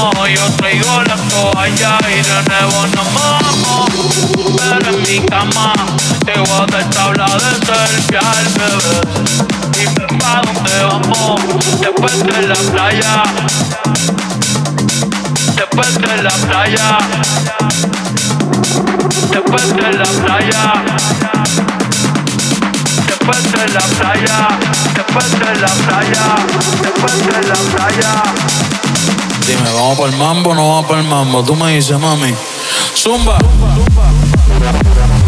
yo traigo la toalla y de nuevo nos vamos. Pero en mi cama te voy a dar tabla de selfie al bebé. Dime pa' dónde vamos, después de la playa. Después de la playa. Después de la playa. Después de la playa, después de la playa, después de la playa. Dime, ¿vamos para el mambo no vamos para el mambo? Tú me dices, mami. Zumba. Zumba.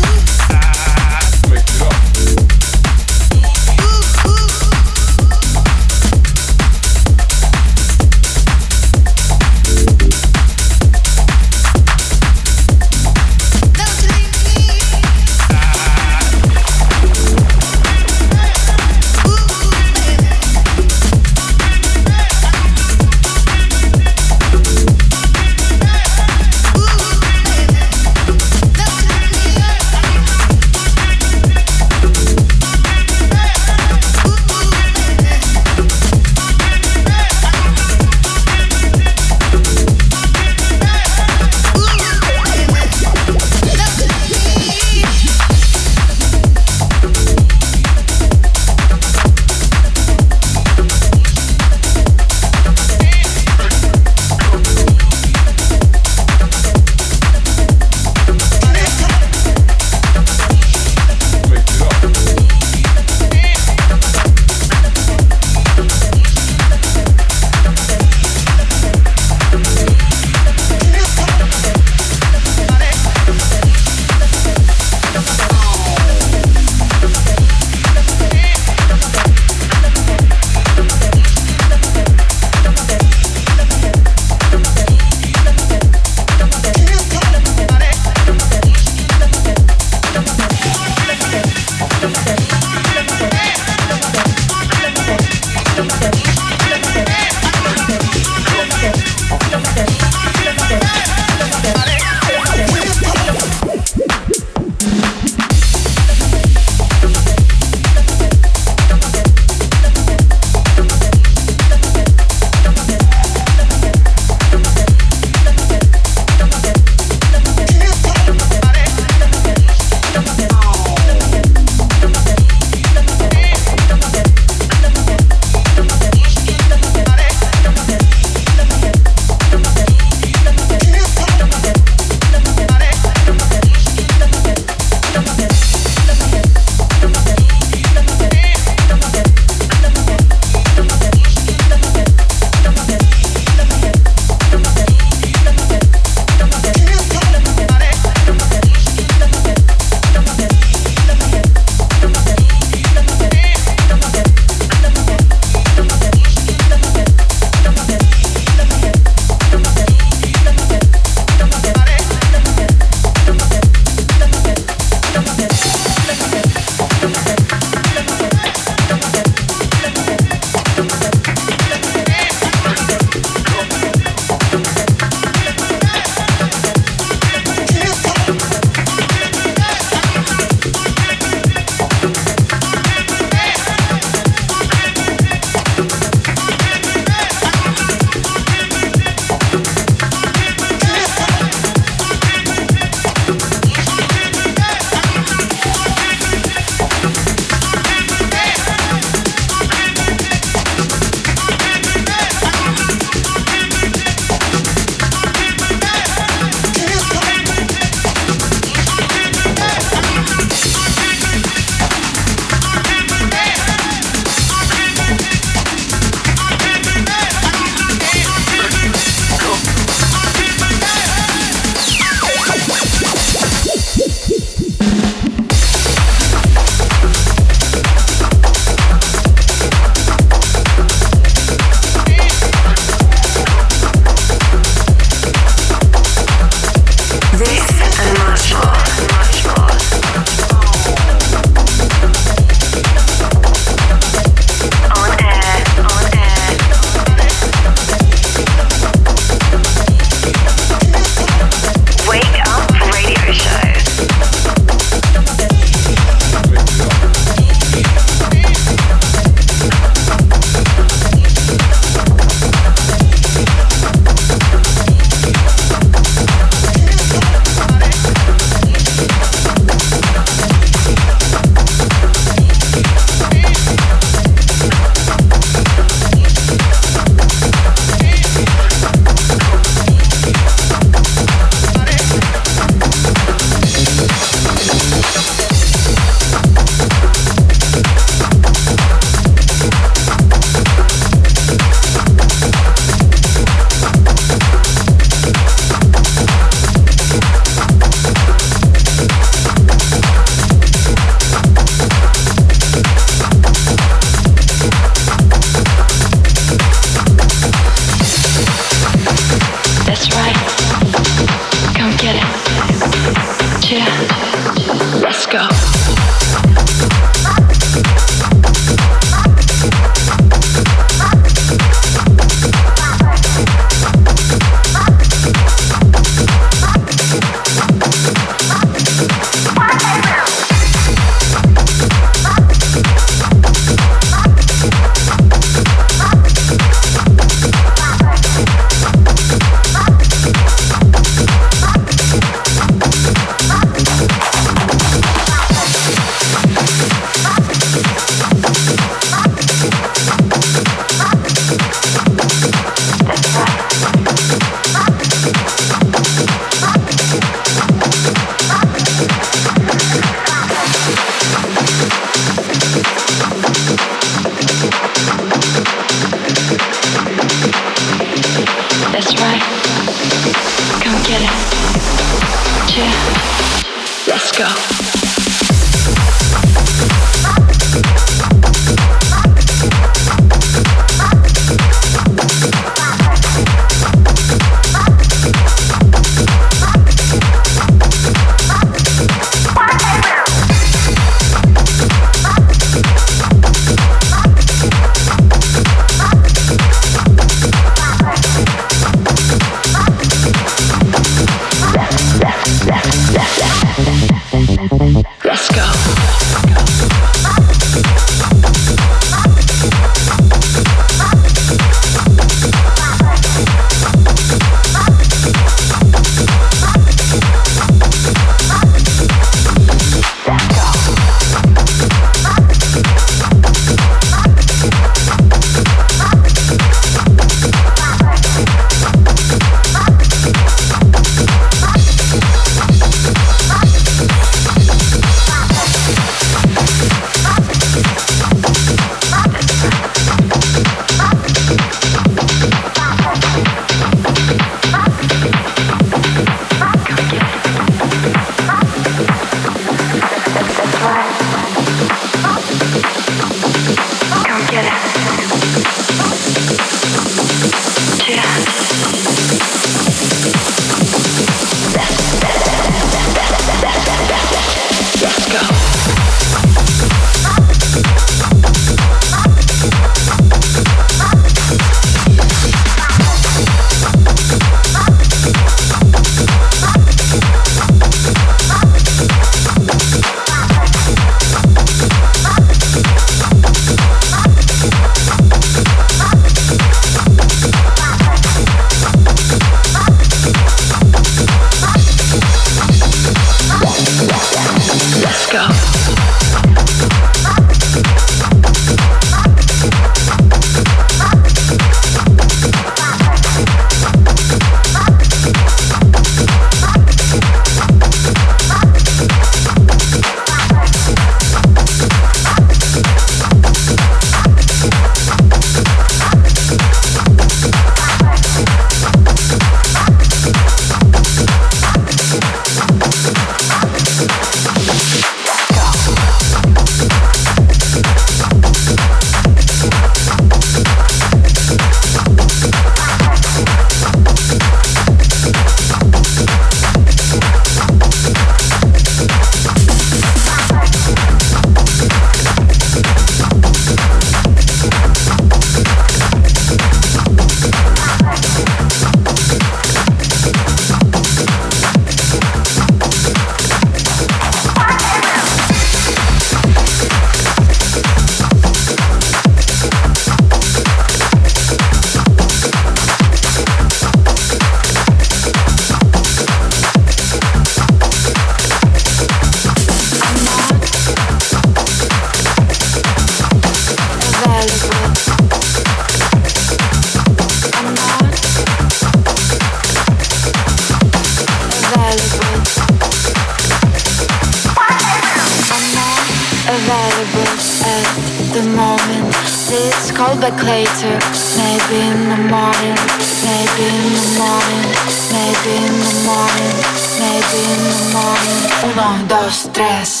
Um, dos, tres.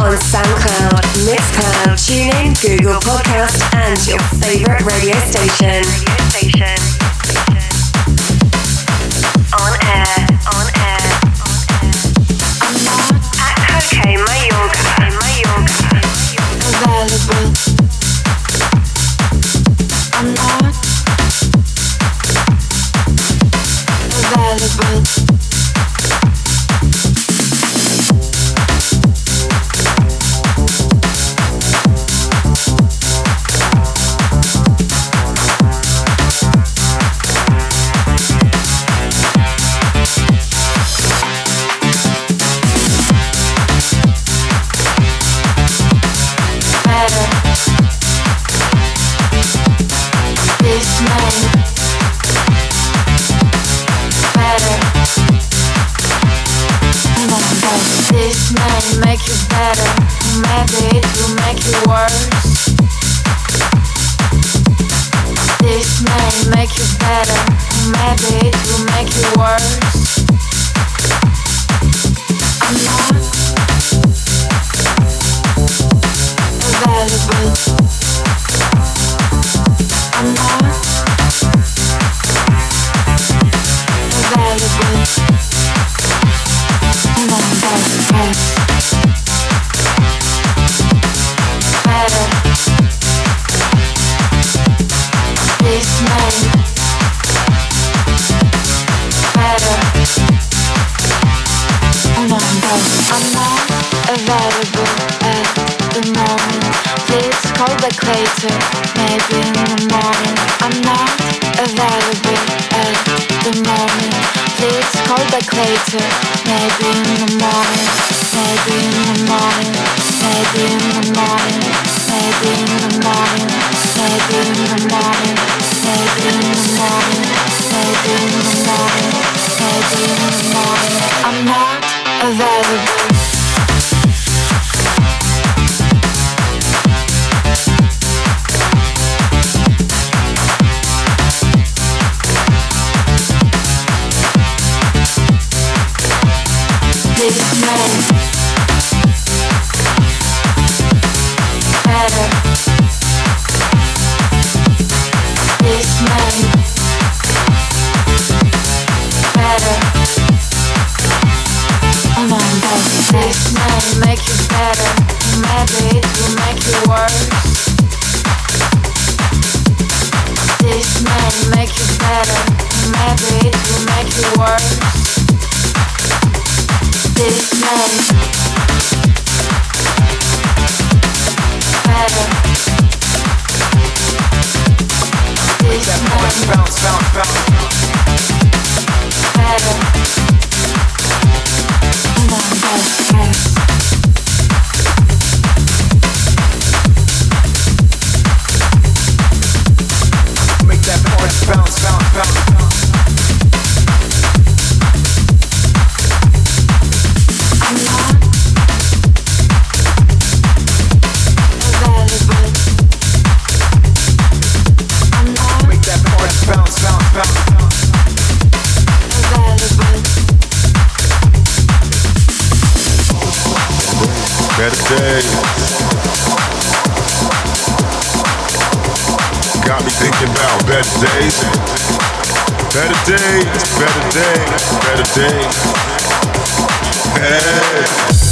On SoundCloud, Mixcloud, TuneIn, Google Podcast, and your favorite radio station. Radio station. On air, on air. On air. I'm not at Cocaine please call later Maybe in the morning, maybe in the morning Maybe in the morning, maybe in the morning Maybe in the morning, maybe in the morning Maybe in the morning, maybe in the morning. I'm not available. this moment day, better day. Hey.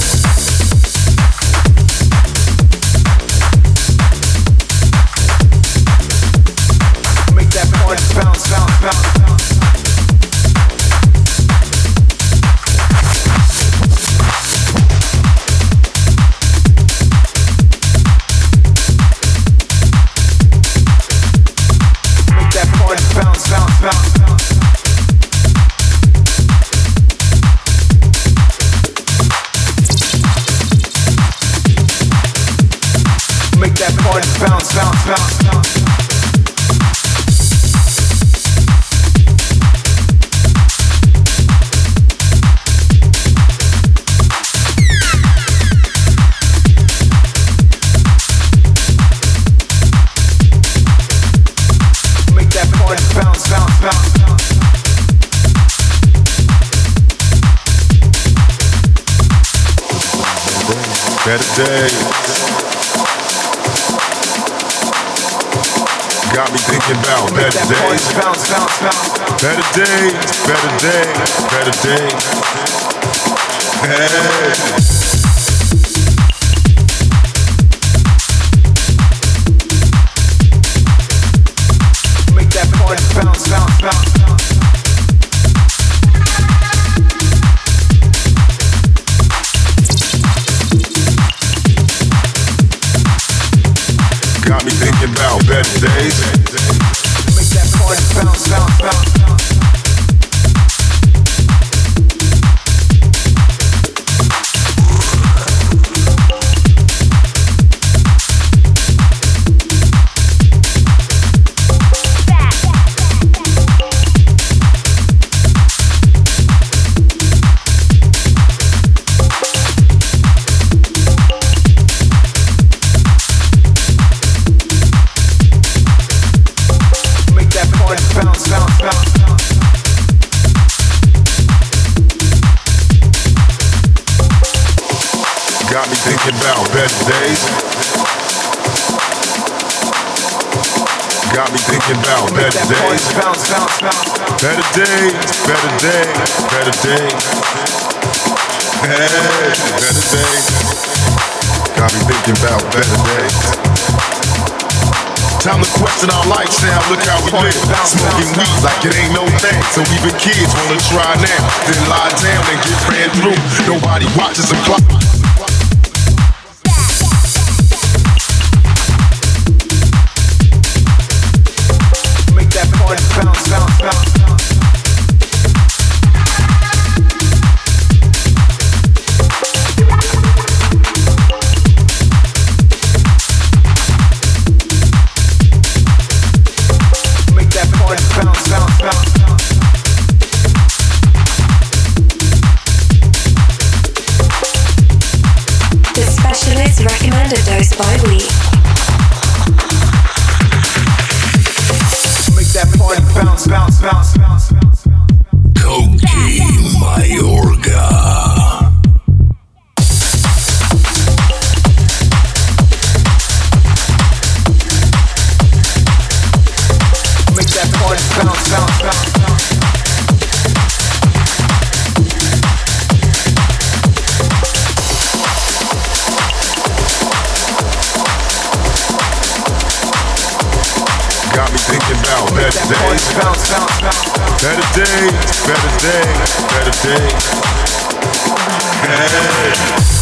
blasting our lights now. Look how we live. Smoking weed like it ain't no thing. So even kids wanna try now. Then lie down and get ran through. Nobody watches the clock. better days. Hey.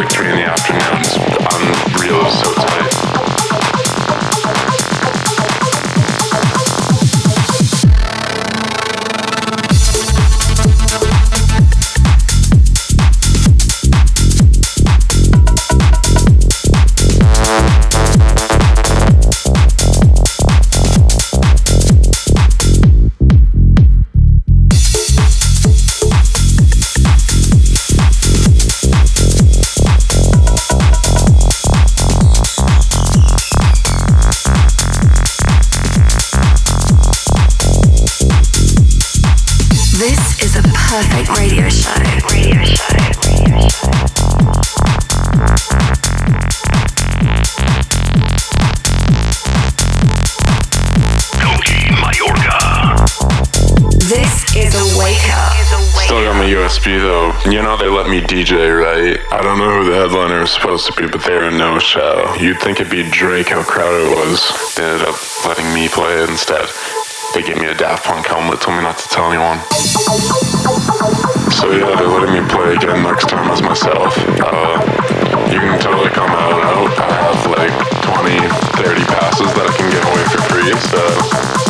like three in the afternoon. It's unreal. So You'd think it'd be Drake how crowded it was. They ended up letting me play it instead. They gave me a Daft Punk helmet, told me not to tell anyone. So yeah, they're letting me play again next time as myself. Uh, you can totally come out out. I have like 20, 30 passes that I can give away for free, so